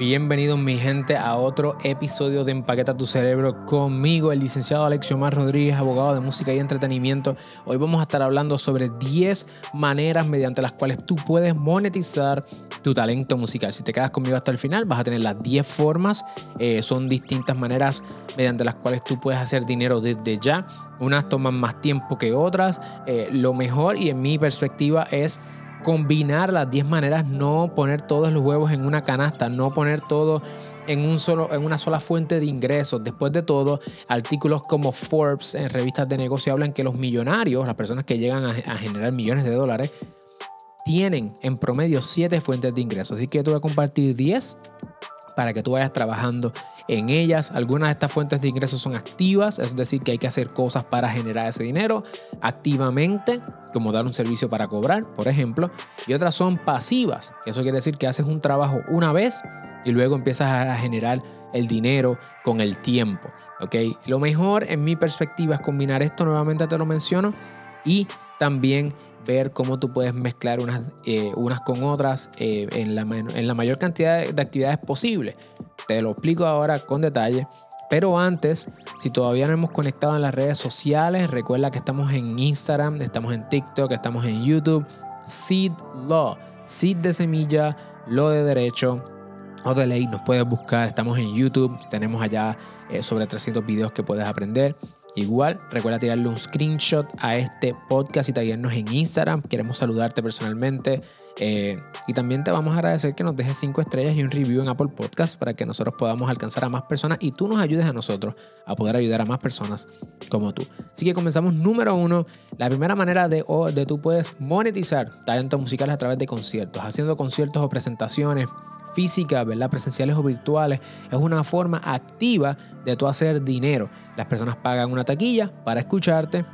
Bienvenidos mi gente a otro episodio de Empaqueta tu Cerebro conmigo, el licenciado Alexio Mar Rodríguez, abogado de música y entretenimiento. Hoy vamos a estar hablando sobre 10 maneras mediante las cuales tú puedes monetizar tu talento musical. Si te quedas conmigo hasta el final, vas a tener las 10 formas. Eh, son distintas maneras mediante las cuales tú puedes hacer dinero desde ya. Unas toman más tiempo que otras. Eh, lo mejor y en mi perspectiva es combinar las 10 maneras, no poner todos los huevos en una canasta, no poner todo en, un solo, en una sola fuente de ingresos. Después de todo, artículos como Forbes en revistas de negocio hablan que los millonarios, las personas que llegan a, a generar millones de dólares, tienen en promedio 7 fuentes de ingresos. Así que te voy a compartir 10 para que tú vayas trabajando en ellas. Algunas de estas fuentes de ingresos son activas, es decir, que hay que hacer cosas para generar ese dinero activamente, como dar un servicio para cobrar, por ejemplo. Y otras son pasivas, eso quiere decir que haces un trabajo una vez y luego empiezas a generar el dinero con el tiempo. ¿ok? Lo mejor en mi perspectiva es combinar esto, nuevamente te lo menciono, y también ver cómo tú puedes mezclar unas, eh, unas con otras eh, en, la, en la mayor cantidad de actividades posible. Te lo explico ahora con detalle. Pero antes, si todavía no hemos conectado en las redes sociales, recuerda que estamos en Instagram, estamos en TikTok, estamos en YouTube. Seed Law, Seed de semilla, Lo de derecho o de ley, nos puedes buscar. Estamos en YouTube, tenemos allá eh, sobre 300 videos que puedes aprender. Igual, recuerda tirarle un screenshot a este podcast y taguearnos en Instagram. Queremos saludarte personalmente. Eh, y también te vamos a agradecer que nos dejes 5 estrellas y un review en Apple Podcast para que nosotros podamos alcanzar a más personas y tú nos ayudes a nosotros a poder ayudar a más personas como tú. Así que comenzamos número uno. La primera manera de, de tú puedes monetizar talentos musicales a través de conciertos, haciendo conciertos o presentaciones físicas, ¿verdad? presenciales o virtuales, es una forma activa de tú hacer dinero. Las personas pagan una taquilla para escucharte,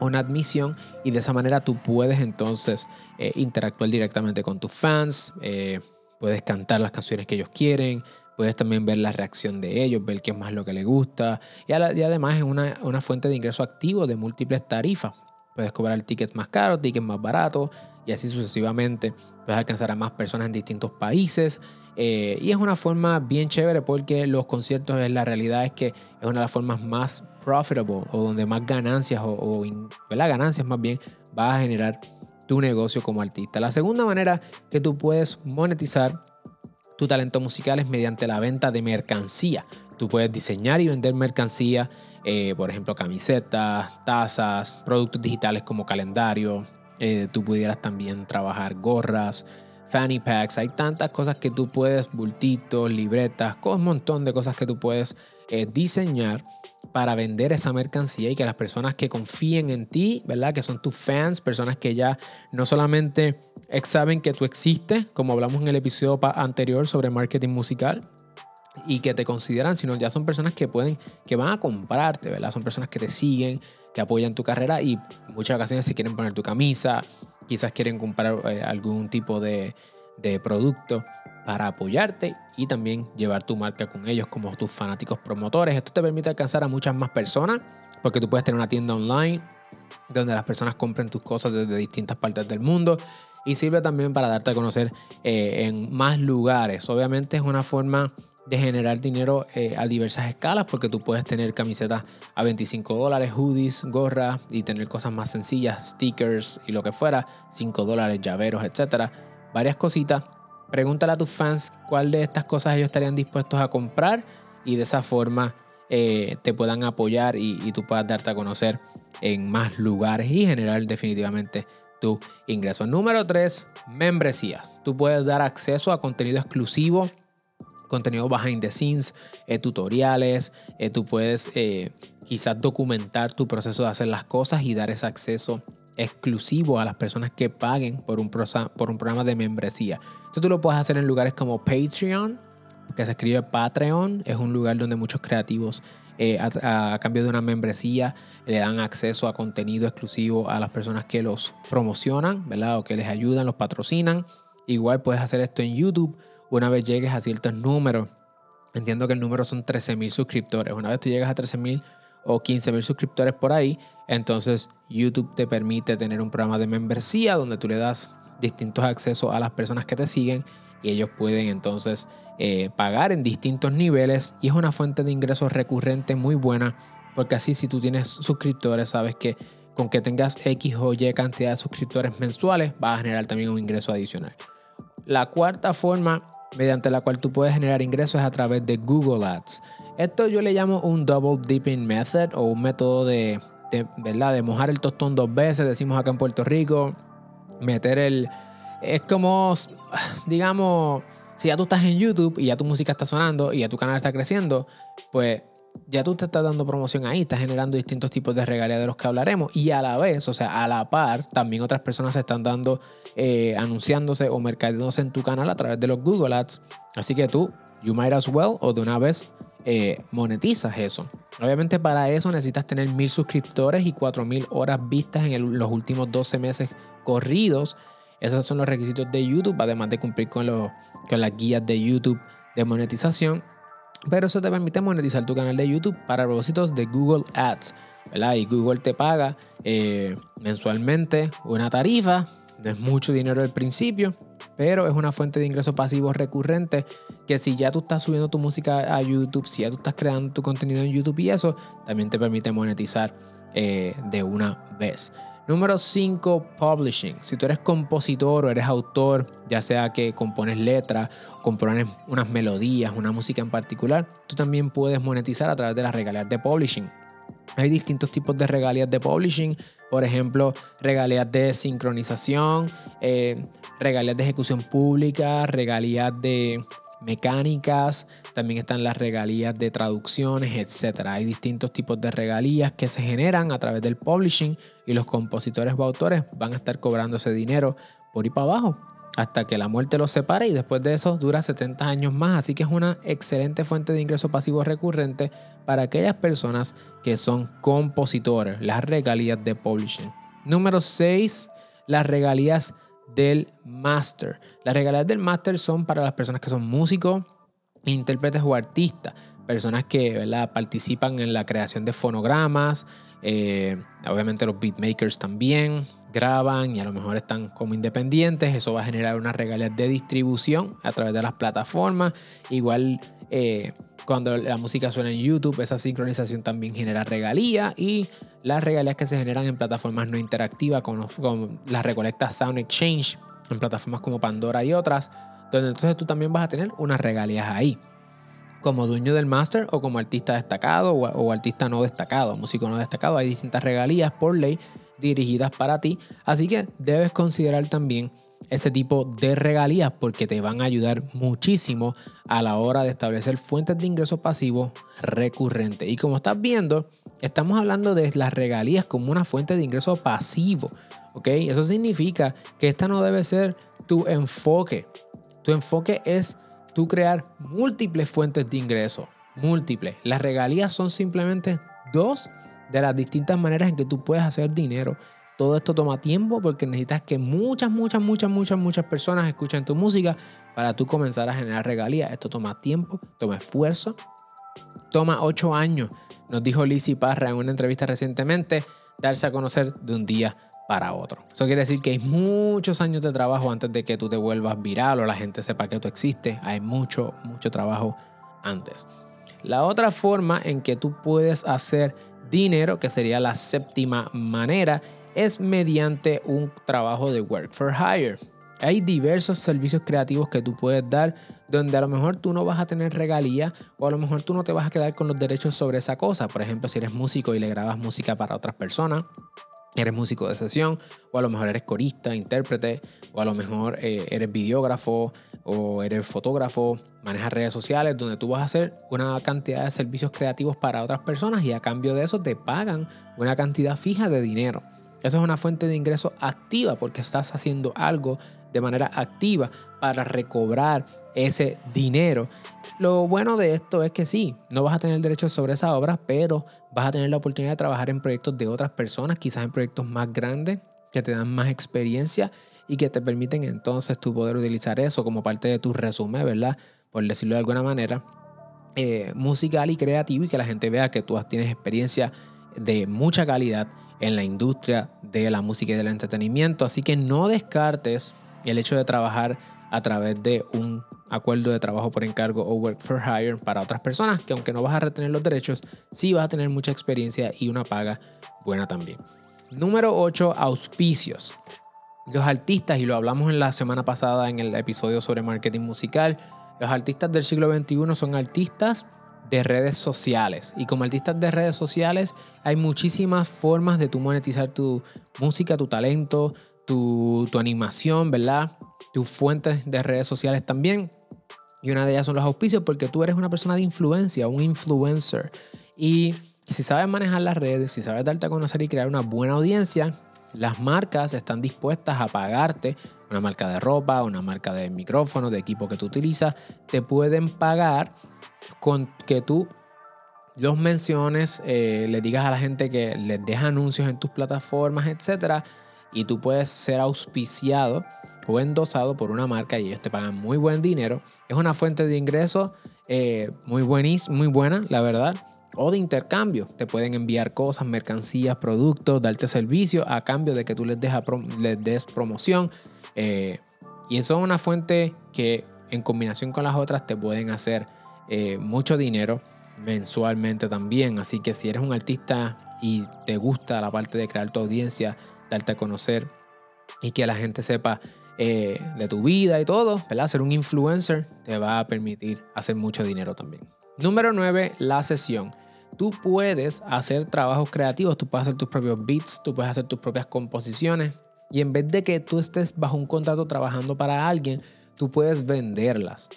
una admisión y de esa manera tú puedes entonces eh, interactuar directamente con tus fans, eh, puedes cantar las canciones que ellos quieren, puedes también ver la reacción de ellos, ver qué es más lo que les gusta y, además es una, una, fuente de ingreso activo de múltiples tarifas. Puedes cobrar tickets más caros, tickets más baratos y así sucesivamente. Puedes alcanzar a más personas en distintos países. Eh, y es una forma bien chévere porque los conciertos, la realidad es que es una de las formas más profitable o donde más ganancias o, o ganancias más bien vas a generar tu negocio como artista. La segunda manera que tú puedes monetizar tu talento musical es mediante la venta de mercancía. Tú puedes diseñar y vender mercancía, eh, por ejemplo, camisetas, tazas, productos digitales como calendario. Eh, tú pudieras también trabajar gorras, fanny packs. Hay tantas cosas que tú puedes, bultitos, libretas, un montón de cosas que tú puedes eh, diseñar para vender esa mercancía y que las personas que confíen en ti, ¿verdad? Que son tus fans, personas que ya no solamente saben que tú existes, como hablamos en el episodio anterior sobre marketing musical, y que te consideran, sino ya son personas que pueden, que van a comprarte, ¿verdad? Son personas que te siguen, que apoyan tu carrera y muchas ocasiones si quieren poner tu camisa, quizás quieren comprar eh, algún tipo de, de producto para apoyarte y también llevar tu marca con ellos como tus fanáticos promotores. Esto te permite alcanzar a muchas más personas porque tú puedes tener una tienda online donde las personas compren tus cosas desde distintas partes del mundo y sirve también para darte a conocer eh, en más lugares. Obviamente es una forma de generar dinero eh, a diversas escalas porque tú puedes tener camisetas a 25 dólares, hoodies, gorras y tener cosas más sencillas, stickers y lo que fuera, 5 dólares, llaveros, etcétera, varias cositas. Pregúntale a tus fans cuál de estas cosas ellos estarían dispuestos a comprar y de esa forma eh, te puedan apoyar y, y tú puedas darte a conocer en más lugares y generar definitivamente tu ingreso. Número 3, membresías. Tú puedes dar acceso a contenido exclusivo contenido behind the scenes, eh, tutoriales, eh, tú puedes eh, quizás documentar tu proceso de hacer las cosas y dar ese acceso exclusivo a las personas que paguen por un, por un programa de membresía. Esto tú lo puedes hacer en lugares como Patreon, que se escribe Patreon, es un lugar donde muchos creativos a, cambio de una membresía le dan acceso a contenido exclusivo a las personas que los promocionan, ¿verdad? O que les ayudan, los patrocinan. Igual puedes hacer esto en YouTube una vez llegues a ciertos números. Entiendo que el número son 13.000 suscriptores. Una vez tú llegas a 13.000 o 15.000 suscriptores por ahí, entonces YouTube te permite tener un programa de membresía donde tú le das distintos accesos a las personas que te siguen y ellos pueden entonces eh, pagar en distintos niveles y es una fuente de ingresos recurrente muy buena porque así si tú tienes suscriptores sabes que con que tengas X o Y cantidad de suscriptores mensuales vas a generar también un ingreso adicional. La cuarta forma mediante la cual tú puedes generar ingresos es a través de Google Ads. Esto yo le llamo un double dipping method o un método de, ¿verdad? de mojar el tostón dos veces, decimos acá en Puerto Rico, meter el... Es como, digamos, si ya tú estás en YouTube y ya tu música está sonando y ya tu canal está creciendo, pues ya tú te estás dando promoción ahí, estás generando distintos tipos de regalías de los que hablaremos y a la vez, o sea, a la par, también otras personas se están dando, eh, anunciándose o mercadeándose en tu canal a través de los Google Ads. Así que tú, you might as well, o de una vez eh, monetizas eso. Obviamente para eso necesitas tener mil suscriptores y cuatro mil horas vistas en los últimos 12 meses corridos. Esos son los requisitos de YouTube, además de cumplir con, con las guías de YouTube de monetización. Pero eso te permite monetizar tu canal de YouTube para propósitos de Google Ads. ¿verdad? Y Google te paga eh, mensualmente una tarifa. No es mucho dinero al principio, pero es una fuente de ingresos pasivos recurrente que si ya tú estás subiendo tu música a YouTube, si ya tú estás creando tu contenido en YouTube y eso, también te permite monetizar eh, de una vez. Número 5, publishing. Si tú eres compositor o eres autor, ya sea que compones letras, compones unas melodías, una música en particular, tú también puedes monetizar a través de las regalías de publishing. Hay distintos tipos de regalías de publishing, por ejemplo, regalías de sincronización, eh, regalías de ejecución pública, regalías de mecánicas, también están las regalías de traducciones, etc. Hay distintos tipos de regalías que se generan a través del publishing y los compositores o autores van a estar cobrando ese dinero por y para abajo hasta que la muerte los separe y después de eso dura 70 años más. Así que es una excelente fuente de ingreso pasivo recurrente para aquellas personas que son compositores, las regalías de publishing. Número 6, las regalías del master. Las regalías del master son para las personas que son músicos, intérpretes o artistas, personas que participan en la creación de fonogramas, eh, obviamente los beatmakers también graban y a lo mejor están como independientes, eso va a generar una regalías de distribución a través de las plataformas, igual eh, cuando la música suena en YouTube, esa sincronización también genera regalías y las regalías que se generan en plataformas no interactivas, como, las recolectas Sound Exchange, en plataformas como Pandora y otras, donde entonces tú también vas a tener unas regalías ahí. Como dueño del máster o como artista destacado o artista no destacado, músico no destacado, hay distintas regalías por ley dirigidas para ti, así que debes considerar también ese tipo de regalías porque te van a ayudar muchísimo a la hora de establecer fuentes de ingresos pasivos recurrentes. Y como estás viendo, estamos hablando de las regalías como una fuente de ingreso pasivo. ¿ok? Eso significa que esta no debe ser tu enfoque. Tu enfoque es tú crear múltiples fuentes de ingreso. Múltiples. Las regalías son simplemente dos de las distintas maneras en que tú puedes hacer dinero todo esto toma tiempo porque necesitas que muchas, muchas, muchas, muchas, muchas personas escuchen tu música para tú comenzar a generar regalías. Esto toma tiempo, toma esfuerzo, toma ocho años. Nos dijo Lizzie Parra en una entrevista recientemente, darse a conocer de un día para otro. Eso quiere decir que hay muchos años de trabajo antes de que tú te vuelvas viral o la gente sepa que tú existes. Hay mucho, mucho trabajo antes. La otra forma en que tú puedes hacer dinero, que sería la séptima manera, es mediante un trabajo de work for hire. Hay diversos servicios creativos que tú puedes dar donde a lo mejor tú no vas a tener regalía o a lo mejor tú no te vas a quedar con los derechos sobre esa cosa. Por ejemplo, si eres músico y le grabas música para otras personas, eres músico de sesión o a lo mejor eres corista, intérprete o a lo mejor eh, eres videógrafo o eres fotógrafo, manejas redes sociales donde tú vas a hacer una cantidad de servicios creativos para otras personas y a cambio de eso te pagan una cantidad fija de dinero. Esa es una fuente de ingreso activa porque estás haciendo algo de manera activa para recobrar ese dinero. Lo bueno de esto es que sí, no vas a tener derecho sobre esa obra, pero vas a tener la oportunidad de trabajar en proyectos de otras personas, quizás en proyectos más grandes que te dan más experiencia y que te permiten entonces tú poder utilizar eso como parte de tu resumen, ¿verdad? Por decirlo de alguna manera, eh, musical y creativo y que la gente vea que tú tienes experiencia de mucha calidad en la industria de la música y del entretenimiento. Así que no descartes el hecho de trabajar a través de un acuerdo de trabajo por encargo o work for hire para otras personas que aunque no vas a retener los derechos, sí vas a tener mucha experiencia y una paga buena también. Número 8, auspicios. Los artistas, y lo hablamos en la semana pasada en el episodio sobre marketing musical, los artistas del siglo XXI son artistas de redes sociales. Y como artistas de redes sociales hay muchísimas formas de tú monetizar tu música, tu talento, tu, tu animación, ¿verdad? Tus fuentes de redes sociales también. Y una de ellas son los auspicios porque tú eres una persona de influencia, un influencer. Y si sabes manejar las redes, si sabes darte a conocer y crear una buena audiencia, las marcas están dispuestas a pagarte, una marca de ropa, una marca de micrófono, de equipo que tú utilizas, te pueden pagar con que tú los menciones, eh, le digas a la gente que les deja anuncios en tus plataformas, etcétera, y tú puedes ser auspiciado o endosado por una marca y ellos te pagan muy buen dinero. Es una fuente de ingreso eh, muy, buenis, muy buena, la verdad. O de intercambio. Te pueden enviar cosas, mercancías, productos, darte servicio a cambio de que tú les, les des promoción. Eh, y eso es una fuente que en combinación con las otras te pueden hacer eh, mucho dinero mensualmente también. Así que si eres un artista y te gusta la parte de crear tu audiencia, darte a conocer y que la gente sepa eh, de tu vida y todo, ¿verdad? Ser un influencer te va a permitir hacer mucho dinero también. Número 9, la sesión. Tú puedes hacer trabajos creativos, tú puedes hacer tus propios beats, tú puedes hacer tus propias composiciones y en vez de que tú estés bajo un contrato trabajando para alguien, tú puedes venderlas.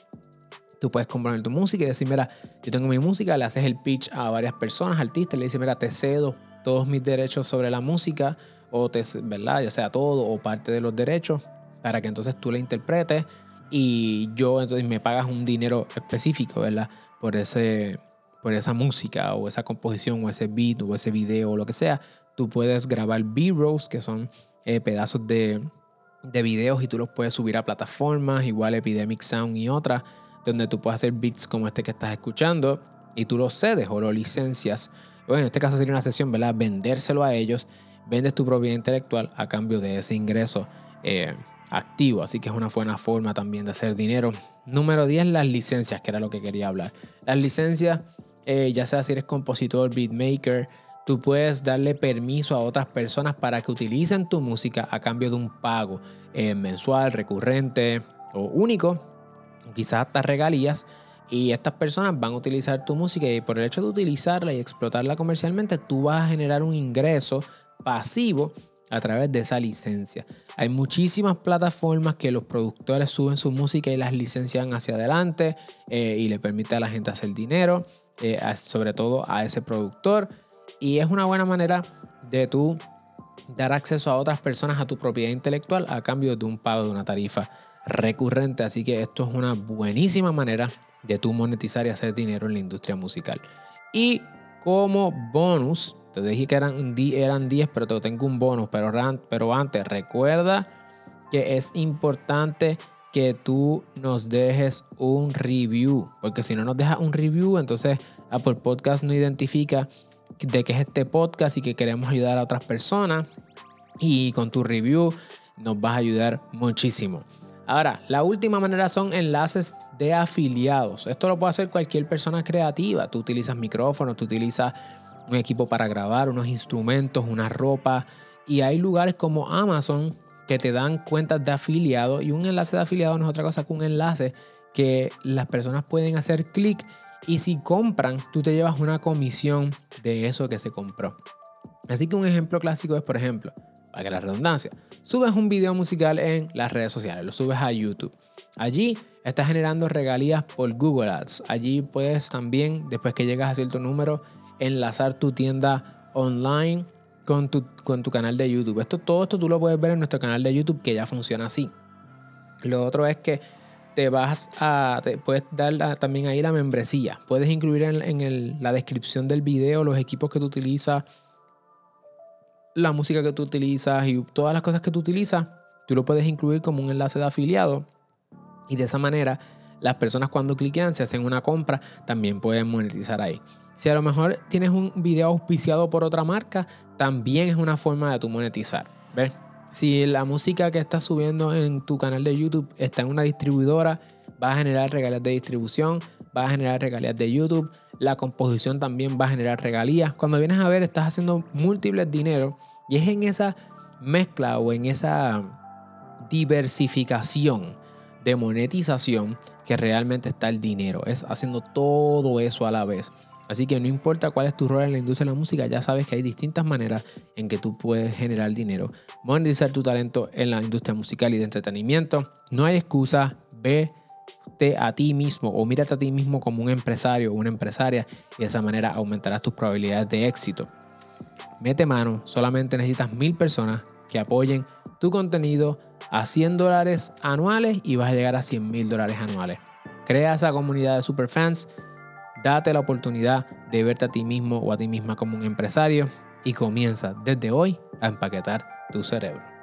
Tú puedes componer tu música y decir, mira, yo tengo mi música, le haces el pitch a varias personas, artistas, le dices, mira, te cedo todos mis derechos sobre la música, o te, ¿verdad? Ya sea todo o parte de los derechos, para que entonces tú la interpretes y yo entonces me pagas un dinero específico, ¿verdad? Por, ese, por esa música o esa composición o ese beat o ese video o lo que sea. Tú puedes grabar B-rolls, que son eh, pedazos de, de videos y tú los puedes subir a plataformas, igual Epidemic Sound y otras donde tú puedes hacer beats como este que estás escuchando y tú los cedes o lo licencias. Bueno, en este caso sería una sesión, ¿verdad? Vendérselo a ellos, vendes tu propiedad intelectual a cambio de ese ingreso eh, activo. Así que es una buena forma también de hacer dinero. Número 10, las licencias, que era lo que quería hablar. Las licencias, eh, ya sea si eres compositor, beatmaker, tú puedes darle permiso a otras personas para que utilicen tu música a cambio de un pago eh, mensual, recurrente o único quizás hasta regalías. Y estas personas van a utilizar tu música y por el hecho de utilizarla y explotarla comercialmente, tú vas a generar un ingreso pasivo a través de esa licencia. Hay muchísimas plataformas que los productores suben su música y las licencian hacia adelante eh, y le permite a la gente hacer dinero, eh, sobre todo a ese productor. Y es una buena manera de tú dar acceso a otras personas a tu propiedad intelectual a cambio de un pago de una tarifa recurrente. Así que esto es una buenísima manera de tú monetizar y hacer dinero en la industria musical. Y como bonus, te dije que eran, eran 10, pero te tengo un bonus. Pero, pero antes, recuerda que es importante que tú nos dejes un review. Porque si no nos dejas un review, entonces Apple Podcast no identifica de qué es este podcast y que queremos ayudar a otras personas. Y con tu review nos vas a ayudar muchísimo. Ahora, la última manera son enlaces de afiliados. Esto lo puede hacer cualquier persona creativa. Tú utilizas micrófonos, tú utilizas un equipo para grabar, unos instrumentos, una ropa. Y hay lugares como Amazon que te dan cuentas de afiliado. Y un enlace de afiliado no es otra cosa que un enlace que las personas pueden hacer clic y si compran, tú te llevas una comisión de eso que se compró. Así que un ejemplo clásico es, por ejemplo, para que la redundancia, subes un video musical en las redes sociales, lo subes a YouTube. Allí estás generando regalías por Google Ads. Allí puedes también, después que llegas a cierto número, enlazar tu tienda online con tu, con tu canal de YouTube. Esto, todo esto tú lo puedes ver en nuestro canal de YouTube que ya funciona así. Lo otro es que te vas a, te puedes dar también ahí la membresía. Puedes incluir en, la descripción del video los equipos que tú utilizas, la música que tú utilizas y todas las cosas que tú utilizas, tú lo puedes incluir como un enlace de afiliado y de esa manera las personas cuando cliquean, si hacen una compra, también pueden monetizar ahí. Si a lo mejor tienes un video auspiciado por otra marca, también es una forma de tu monetizar. ¿Ves? Si la música que estás subiendo en tu canal de YouTube está en una distribuidora, va a generar regalías de distribución, va a generar regalías de YouTube, la composición también va a generar regalías. Cuando vienes a ver, estás haciendo múltiples dinero y es en esa mezcla o en esa diversificación de monetización que realmente está el dinero. Es haciendo todo eso a la vez. Así que no importa cuál es tu rol en la industria de la música, ya sabes que hay distintas maneras en que tú puedes generar dinero, monetizar tu talento en la industria musical y de entretenimiento. No hay excusa, vete a ti mismo o mírate a ti mismo como un empresario o una empresaria y de esa manera aumentarás tus probabilidades de éxito. Mete mano, solamente necesitas mil personas que apoyen tu contenido a 100 dólares anuales y vas a llegar a 100 mil dólares anuales. Crea esa comunidad de superfans, date la oportunidad de verte a ti mismo o a ti misma como un empresario y comienza desde hoy a empaquetar tu cerebro.